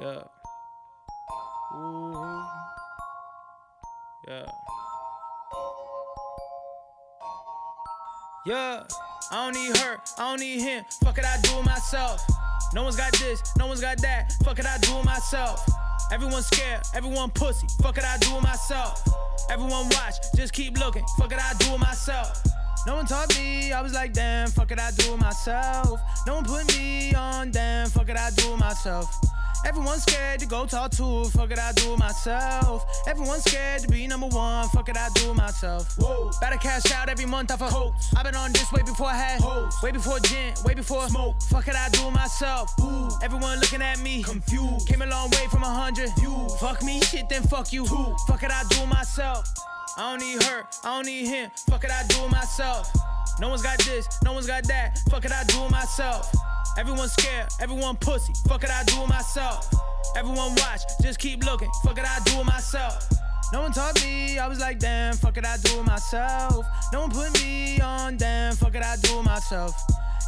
Yeah. Ooh. Yeah. Yeah. I don't need her, I don't need him. Fuck it, I do it myself. No one's got this, no one's got that. Fuck it, I do it myself. Everyone scared, everyone pussy. Fuck it, I do it myself. Everyone watch, just keep looking. Fuck it, I do it myself. No one taught me, I was like, damn, fuck it, I do it myself. No one put me on, damn, fuck it, I do it myself. Everyone's scared to go talk to, fuck it, I do it myself. Everyone's scared to be number one, fuck it, I do it myself. Whoa. Better cash out every month off a coats. I've been on this way before I had hoes. Way before gin, way before smoke. Fuck it, I do it myself. Ooh. Everyone looking at me, confused. Came a long way from a hundred. You fuck me, shit, then fuck you. Ooh. Fuck it, I do it myself. I don't need her, I don't need him. Fuck it, I do it myself. No one's got this, no one's got that. Fuck it, I do it myself. Everyone's scared, everyone pussy. Fuck it, I do it myself. Everyone watch, just keep looking. Fuck it, I do it myself. No one taught me, I was like, damn, fuck it, I do it myself. No one put me on, damn, fuck it, I do it myself.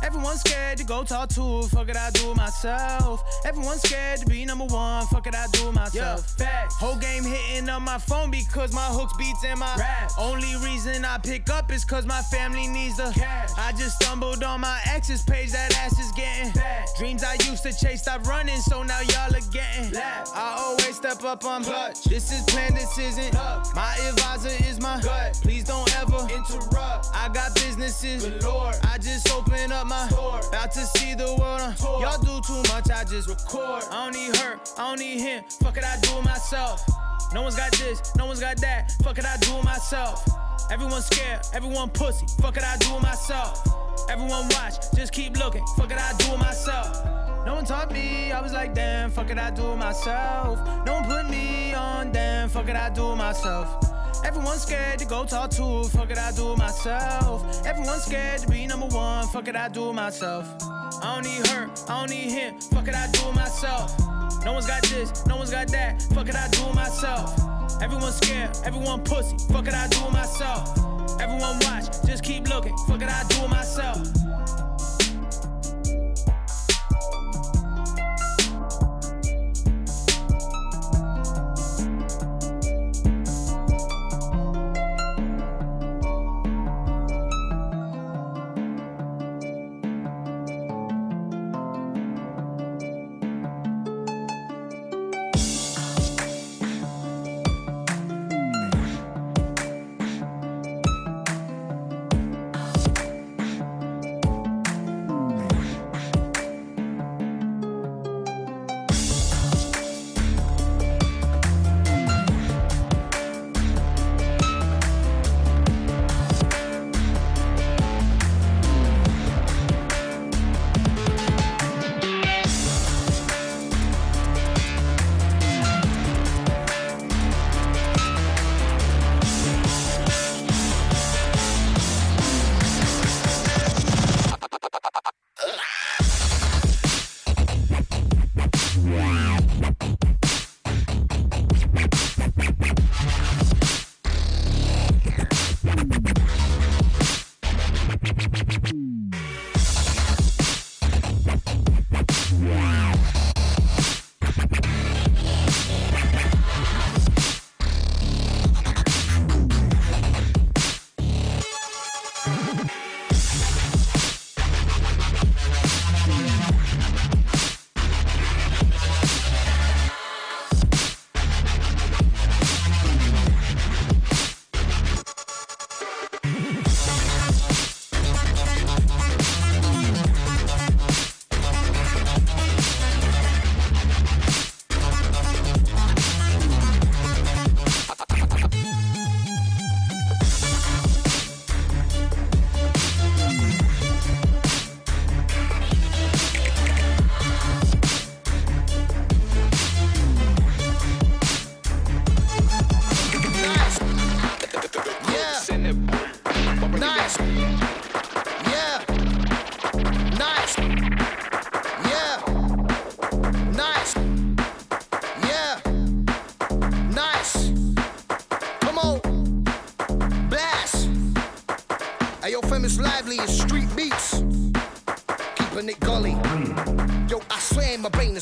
Everyone's scared to go talk to, fuck it, I do it myself. Everyone's scared to be number one, fuck it, I do it myself. Yeah, facts. Whole game hitting on my phone because my hooks beats and my rap. Only reason I pick up is cause my family needs the cash. I just stumbled on my ex's page, that ass is getting fat. Dreams I used to chase, stop running, so now y'all are getting left. I always step up on clutch. This is plan, this isn't luck. My advisor is my gut. Please don't ever interrupt. I got businesses galore. I just open up my store. About to see the world on tour. Y'all do too much, I just record. I don't need her, I don't need him. Fuck it, I do it myself. No one's got this, no one's got that. Fuck it, I do it myself. Everyone's scared, everyone pussy. Fuck it, I do it myself. Everyone watch, just keep looking. Fuck it, I do it myself. No one taught me, I was like, damn, fuck it, I do it myself. No one put me on, damn, fuck it, I do it myself. Everyone's scared to go talk to, fuck it, I do it myself. Everyone's scared to be number one, fuck it, I do it myself. I don't need her, I don't need him, fuck it, I do it myself. No one's got this, no one's got that, fuck it, I do it myself. Everyone's scared, everyone pussy, fuck it, I do it myself. Everyone watch, just keep looking, fuck it, I do it myself.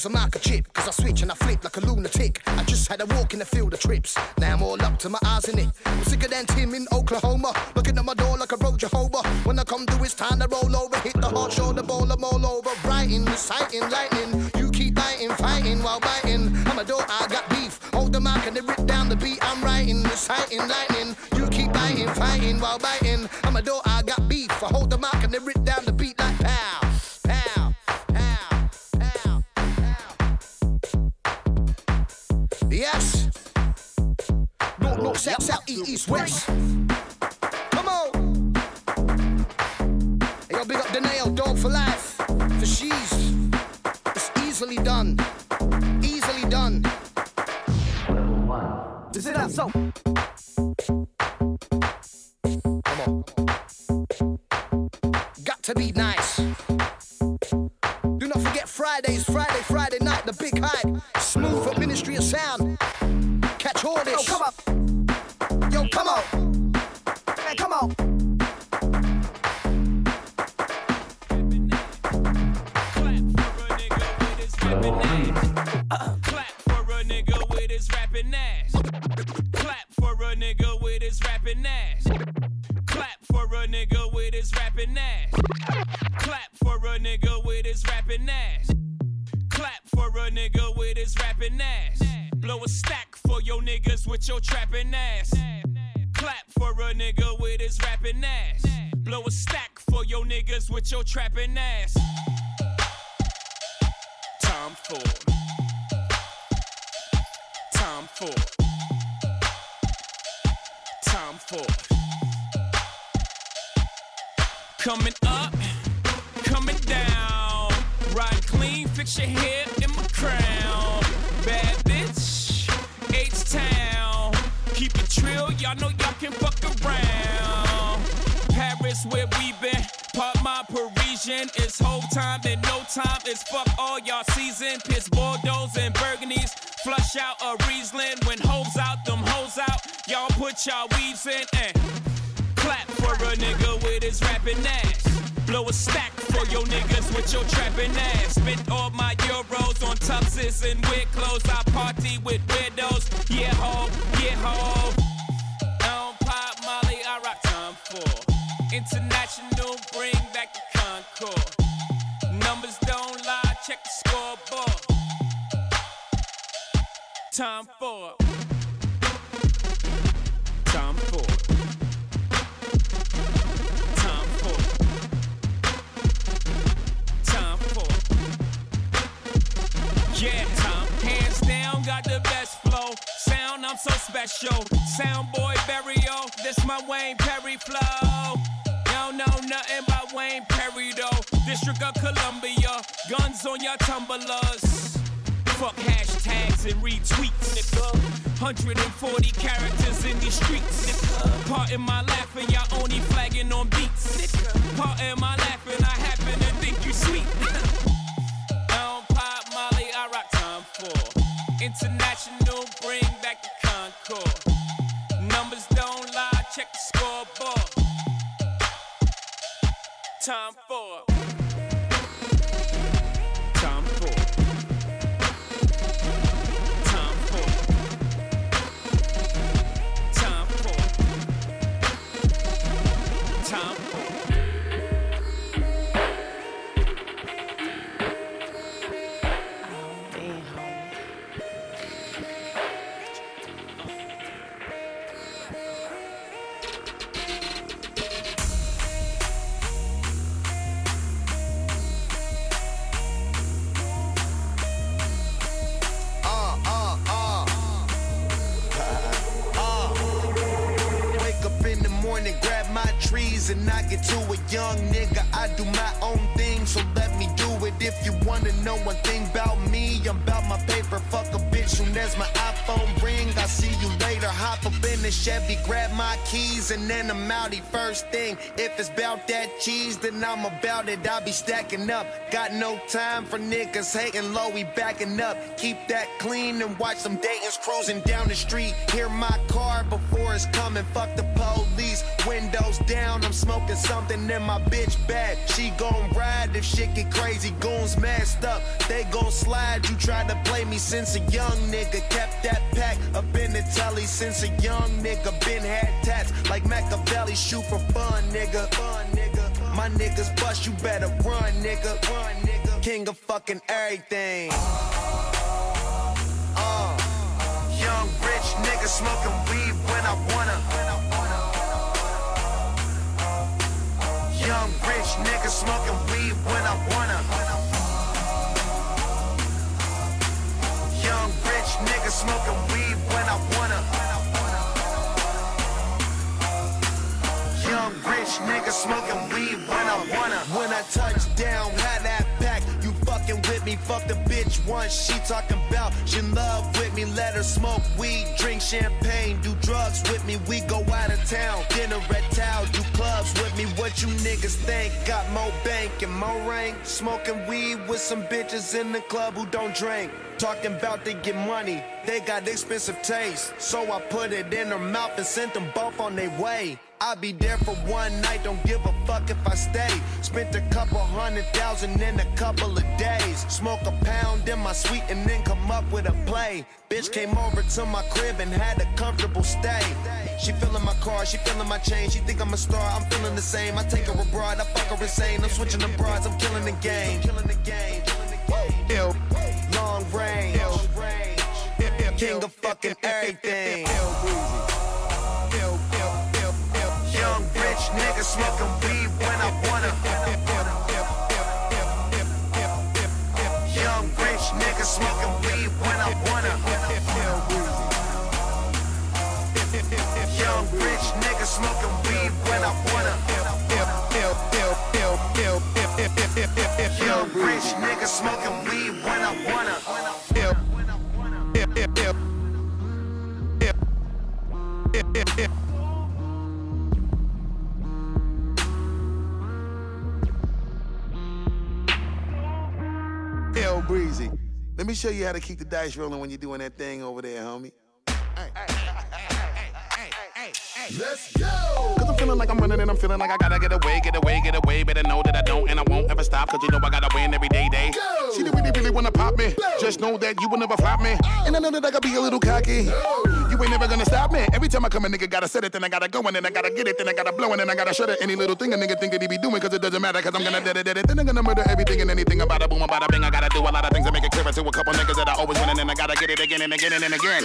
My brain is a microchip. Cause I switch and I flip like a lunatic. I just had a walk in the field of trips. Now I'm all up to my eyes in it. I'm sicker than Tim in Oklahoma. Looking at my door like a road Jehovah. When I come through, it's time to roll over. Hit the hard shoulder, bowl them all over. Brighten, sighting, lightning. You keep biting, fighting while biting. I'm a door, I got beef. Hold the mic and they rip down the beat. I'm writing, reciting, lightning. You keep biting, fighting while biting. I'm a door, I got beef. I hold the mic and they rip easily done. Easily done. Is it that so? Coming up, coming down. Ride clean, fix your hair in my crown. Bad bitch, H Town. Keep it trill, y'all know y'all can fuck around. Paris, where we been. Part my Parisian. It's whole time and no time. It's fuck all y'all season. Piss Bordeaux and Burgundies. Flush out a Riesling. When hoes out, them hoes out. Y'all put y'all weaves in and for a nigga with his rapping ass. Blow a stack for your niggas with your trapping ass. Spent all my euros on tuxes and weird clothes. I party with weirdos. Yeah, ho, yeah, ho. I don't pop Molly, I rock Tom Ford. International, bring back the Concorde. Numbers don't lie, check the scoreboard. Tom Ford. Time Yeah, time. Hands down, got the best flow. Sound, I'm so special. Sound boy this my Wayne Perry flow. Y'all know nothing about Wayne Perry though. District of Columbia, guns on your tumblers. Fuck hashtags and retweets, nigga. 140 characters in these streets. Part in my laughing, y'all only flagging on beats. Part in my laughing, I happen to think you sweet. International, trees, and I get to a young nigga. I do my own thing, so let me do it. If you wanna know one thing about me, I'm about my paper. Fuck a bitch soon as my iPhone ring. I see you later. Hop up in the Chevy, grab my keys, and then I'm outie first thing. If it's about that cheese, then I'm about it. I be stacking up. Got no time for niggas hating low. We backing up. Keep that clean and watch some Dayton's cruising down the street. Hear my car before it's coming, fuck the police. Windows down, I'm smoking something in my bitch bag. She gon' ride if shit get crazy. Goons masked up, they gon' slide. You tried to play me since a young nigga. Kept that pack up in the telly since a young nigga. Been had tats like Machiavelli. Shoot for fun, nigga. Fun, nigga. My niggas bust, you better run, nigga. Run, nigga. King of fucking everything. Uh, young rich nigga smoking weed when I wanna. Young rich nigga smoking weed when I wanna. Young rich nigga smoking weed when I wanna. Young rich nigga smoking weed when I wanna. When I touch down, had that with me, fuck the bitch once. She talking about she in love with me. Let her smoke weed, drink champagne, do drugs with me. We go out of town, dinner at town, do clubs with me. What you niggas think? Got more bank and more rank. Smoking weed with some bitches in the club who don't drink. Talking about they get money, they got expensive taste. So I put it in her mouth and sent them both on their way. I'll be there for one night, don't give a fuck if I stay. Spent a couple hundred thousand in a couple of days. Smoke a pound in my suite and then come up with a play. Bitch came over to my crib and had a comfortable stay. She feeling my car, she feeling my chain. She think I'm a star, I'm feeling the same. I take her abroad, I fuck her insane. I'm switching the broads, I'm killing the game. Killing the game. Long range, king of fucking everything. Nigga smoking weed when I wanna. Young rich nigga smoking weed when I wanna. Young rich nigga smoking weed when I wanna. Young rich nigga smoking weed when I wanna. Let me show you how to keep the dice rolling when you're doing that thing over there, homie. Let's go. Cause I'm feeling like I'm running and I'm feeling like I gotta get away, get away, get away. Better know that I don't and I won't ever stop. Cause you know I gotta win every day, day. Go. See, they really, really wanna pop me. Just know that you will never flop me. Oh. And I know that I gotta be a little cocky. You ain't never gonna stop me. Every time I come, a nigga gotta set it, then I gotta go, and then I gotta get it, then I gotta blow, and then I gotta shut it. Any little thing a nigga think that he be doing, cause it doesn't matter, cause I'm gonna dead it, dead it. Then I'm gonna murder everything and anything about a boom, about a bing. I gotta do a lot of things to make it clear to a couple niggas that I always win, and then I gotta get it again and again and, and again.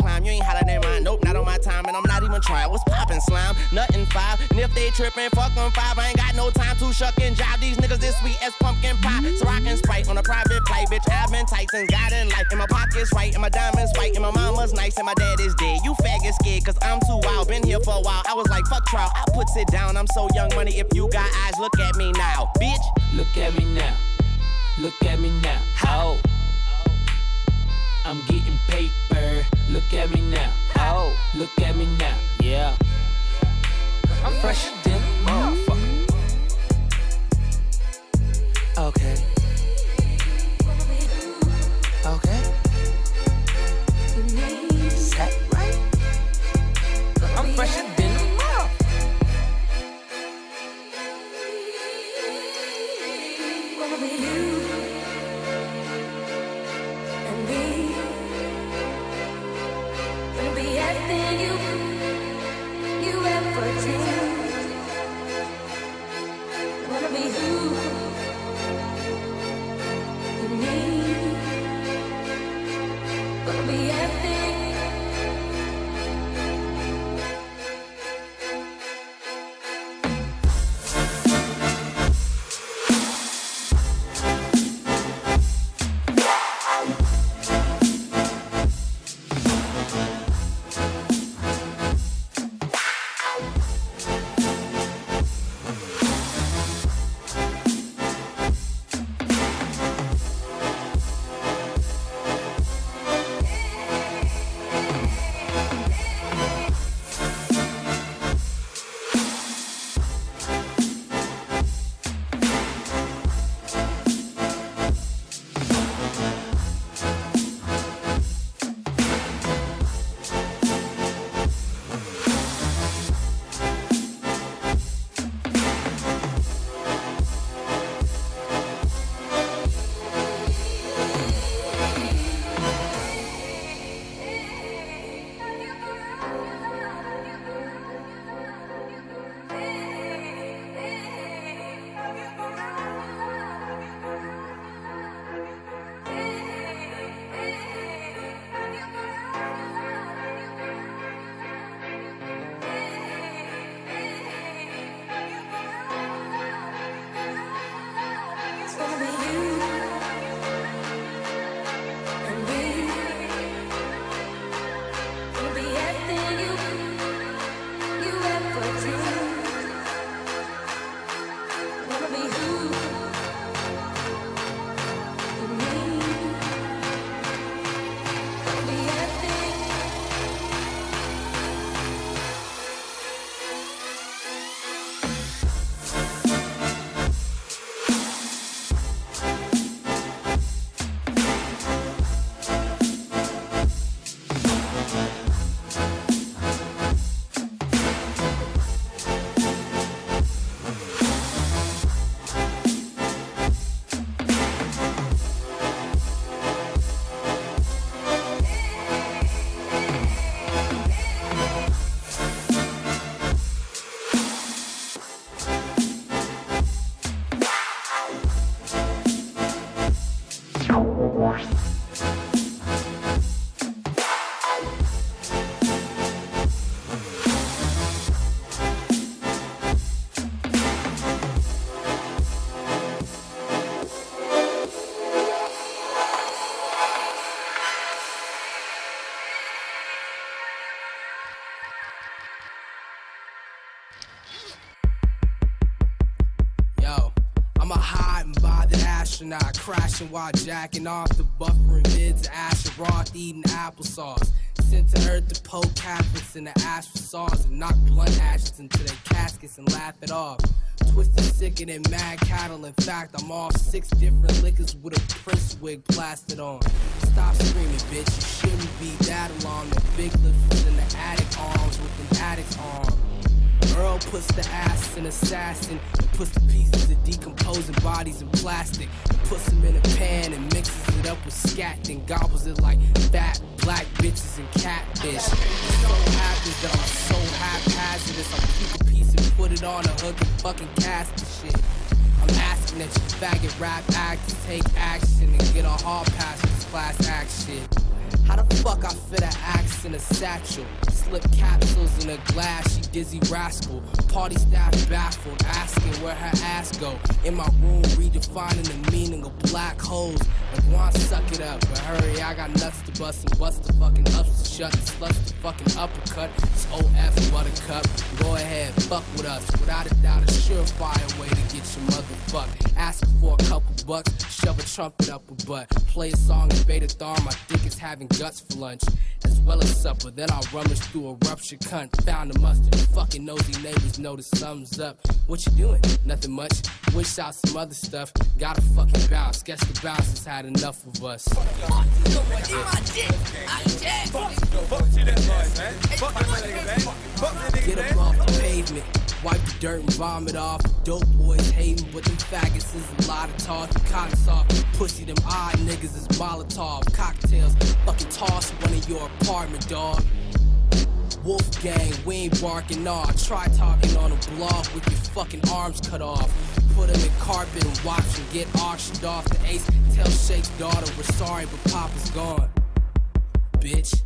climb. You ain't hotter than mine. Nope, not on my time. And I'm not even trying. What's poppin' slime? Nothing five. And if they trippin', fuck them five. I ain't got no time to shuck and jive. These niggas this sweet as pumpkin pie. So I can sprite on a private flight, bitch. I've been tight since God in life. And my pockets right. And my diamonds white. And my mama's nice. And my dad is dead. You faggot scared. Cause I'm too wild. Been here for a while. I was like, fuck trial. I puts it down. I'm so young money. If you got eyes, look at me now. Bitch. Look at me now. Look at me now. Oh. I'm getting paper. Look at me now. Oh. Look at me now. Yeah. I'm fresh than motherfucker. Okay. Okay. Is that right? I'm fresher astronaut crashing while jacking off the buffering mids of Asher Roth eating applesauce. Sent to Earth to poke Catholics in the ash for saws and knock blunt ashes into their caskets and laugh it off. Twisted sicker than mad cattle. In fact, I'm off six different liquors with a prince wig plastered on. Stop screaming, bitch. You shouldn't be that alarmed. The big lift in the attic arms with an addict's arm. Earl puts the ass in assassin. Puts the pieces of decomposing bodies in plastic. Puts them in a pan and mixes it up with scat. Then gobbles it like fat black bitches and catfish. It so happens that I'm so haphazardous. I keep a piece and put it on a hook and fucking cast the shit. I'm asking that you faggot rap actors take action and get a hall pass for this class act shit. How the fuck I fit an axe in a satchel? Slip capsules in a glass, she dizzy rascal. Party staff baffled, asking where her ass go. In my room, redefining the meaning of black holes. And want suck it up, but hurry, I got nuts to bust and bust the fucking ups to shut and sluts the fucking uppercut. It's OF Buttercup. Go ahead, fuck with us. Without a doubt, a surefire way to get your motherfucker. Ask for a couple bucks, shove a trumpet up a butt. Play a song in beta thar, my dick is having guts for lunch, as well as supper. Then I'll rummage through a ruptured cunt, found a mustard. Fucking nosy neighbors the sums up. What you doing? Nothing much. Wish out some other stuff. Gotta fucking bounce. Guess the bouncers had enough of us. Get Wipe the dirt and vomit off. Dope boys hating, but them faggots is a lot of talk. Cotton soft, pussy, them odd niggas is Molotov. Cocktails, fucking toss one in your apartment, dog. Wolf gang, we ain't barking off. Try talking on a blog with your fucking arms cut off. Put them in carpet and watch them get auctioned off. The ace tell Shake's daughter we're sorry, but Papa's gone. Bitch.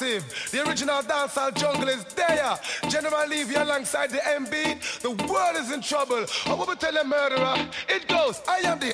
Massive. The original dancehall jungle is there. General Levy alongside the MB. The world is in trouble. I will tell a murderer. It goes, I am the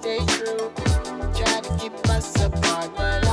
stay true. Try to keep us apart,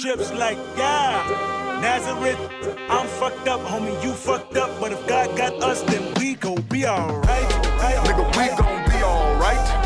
trips like God. Nazareth, I'm fucked up, homie, you fucked up. But if God got us, then we gon' be alright. Nigga, we gon' be alright.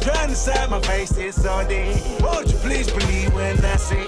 Trying to side my face, it's all day. Won't you please believe when I say,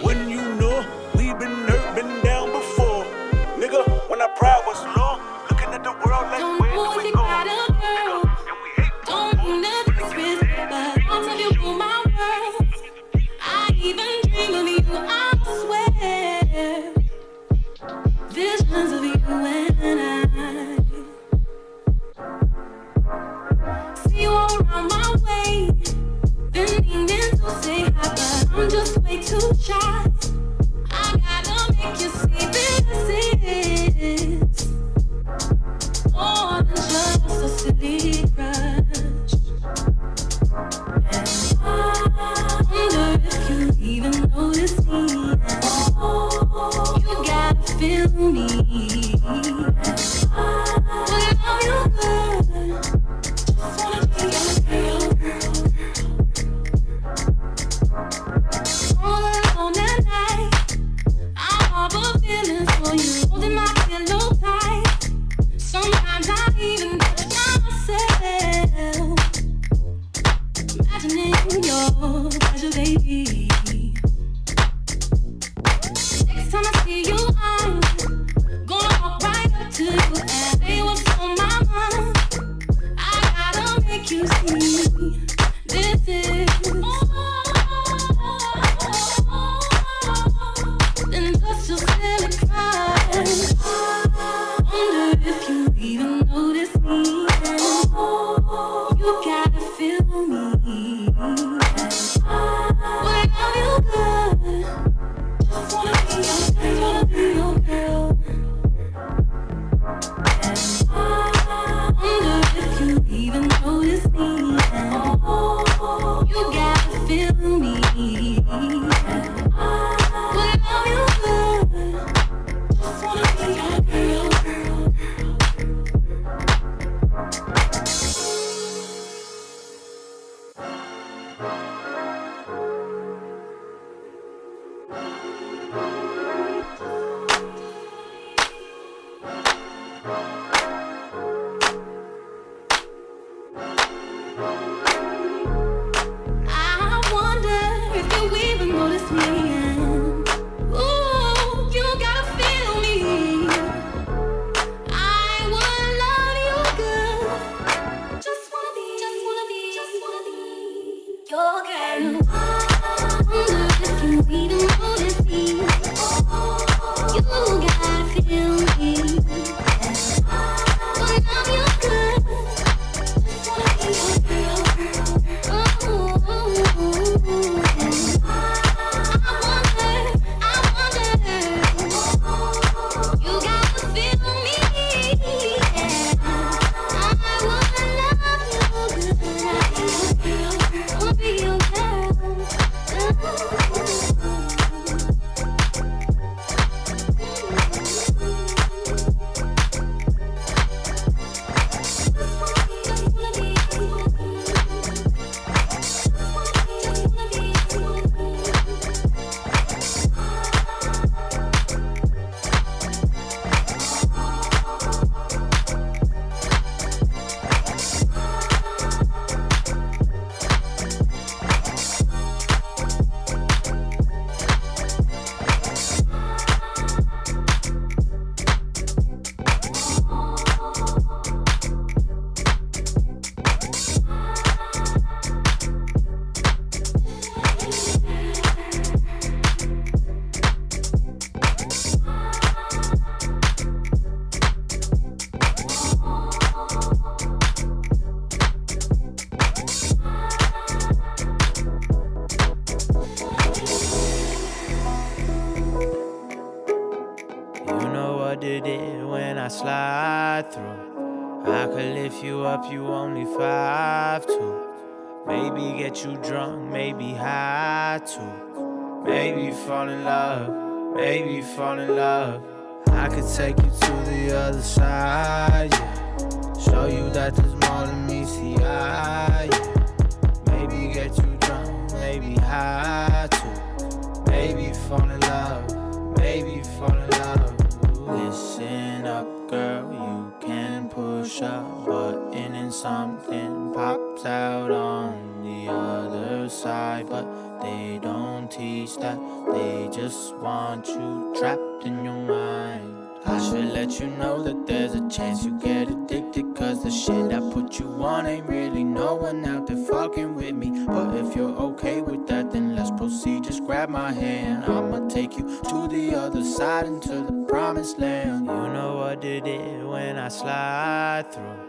something pops out on the other side, but they don't teach that. They just want you trapped in your mind. I should let you know that there's a chance you get addicted. Cause the shit I put you on ain't really no one out there fucking with me. But if you're okay with that, then let's proceed. Just grab my hand. I'ma take you to the other side into the promised land. You know I did it when I slide through.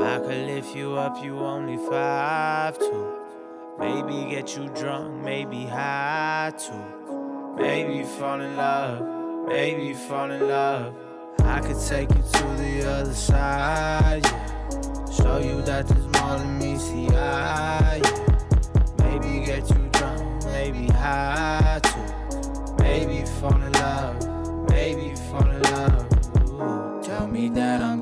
I could lift you up, you only five two. Maybe get you drunk, maybe high too. Maybe fall in love, maybe fall in love. I could take you to the other side, yeah. Show you that there's more than meets the eye, yeah. Maybe get you drunk, maybe high too. Maybe fall in love, maybe fall in love. Ooh. Tell me that I'm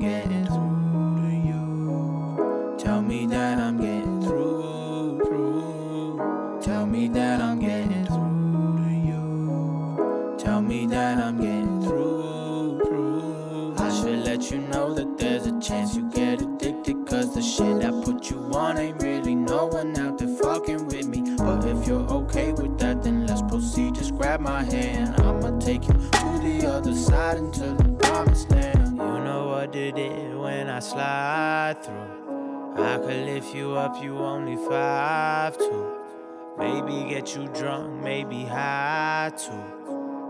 Tell me that I'm getting through. I should let you know that there's a chance you get addicted. Cause the shit I put you on ain't really no one out there fucking with me. But if you're okay with that, then let's proceed. Just grab my hand. I'ma take you to the other side into the promised land. You know what did it when I slide through. I could lift you up, you only five two. Maybe get you drunk, maybe high too.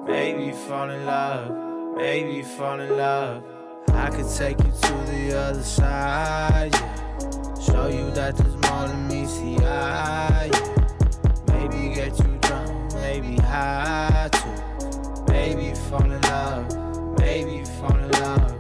Maybe fall in love, maybe fall in love. I could take you to the other side, yeah. Show you that there's more than meets the eye, yeah. Maybe get you drunk, maybe high too. Maybe fall in love, maybe fall in love.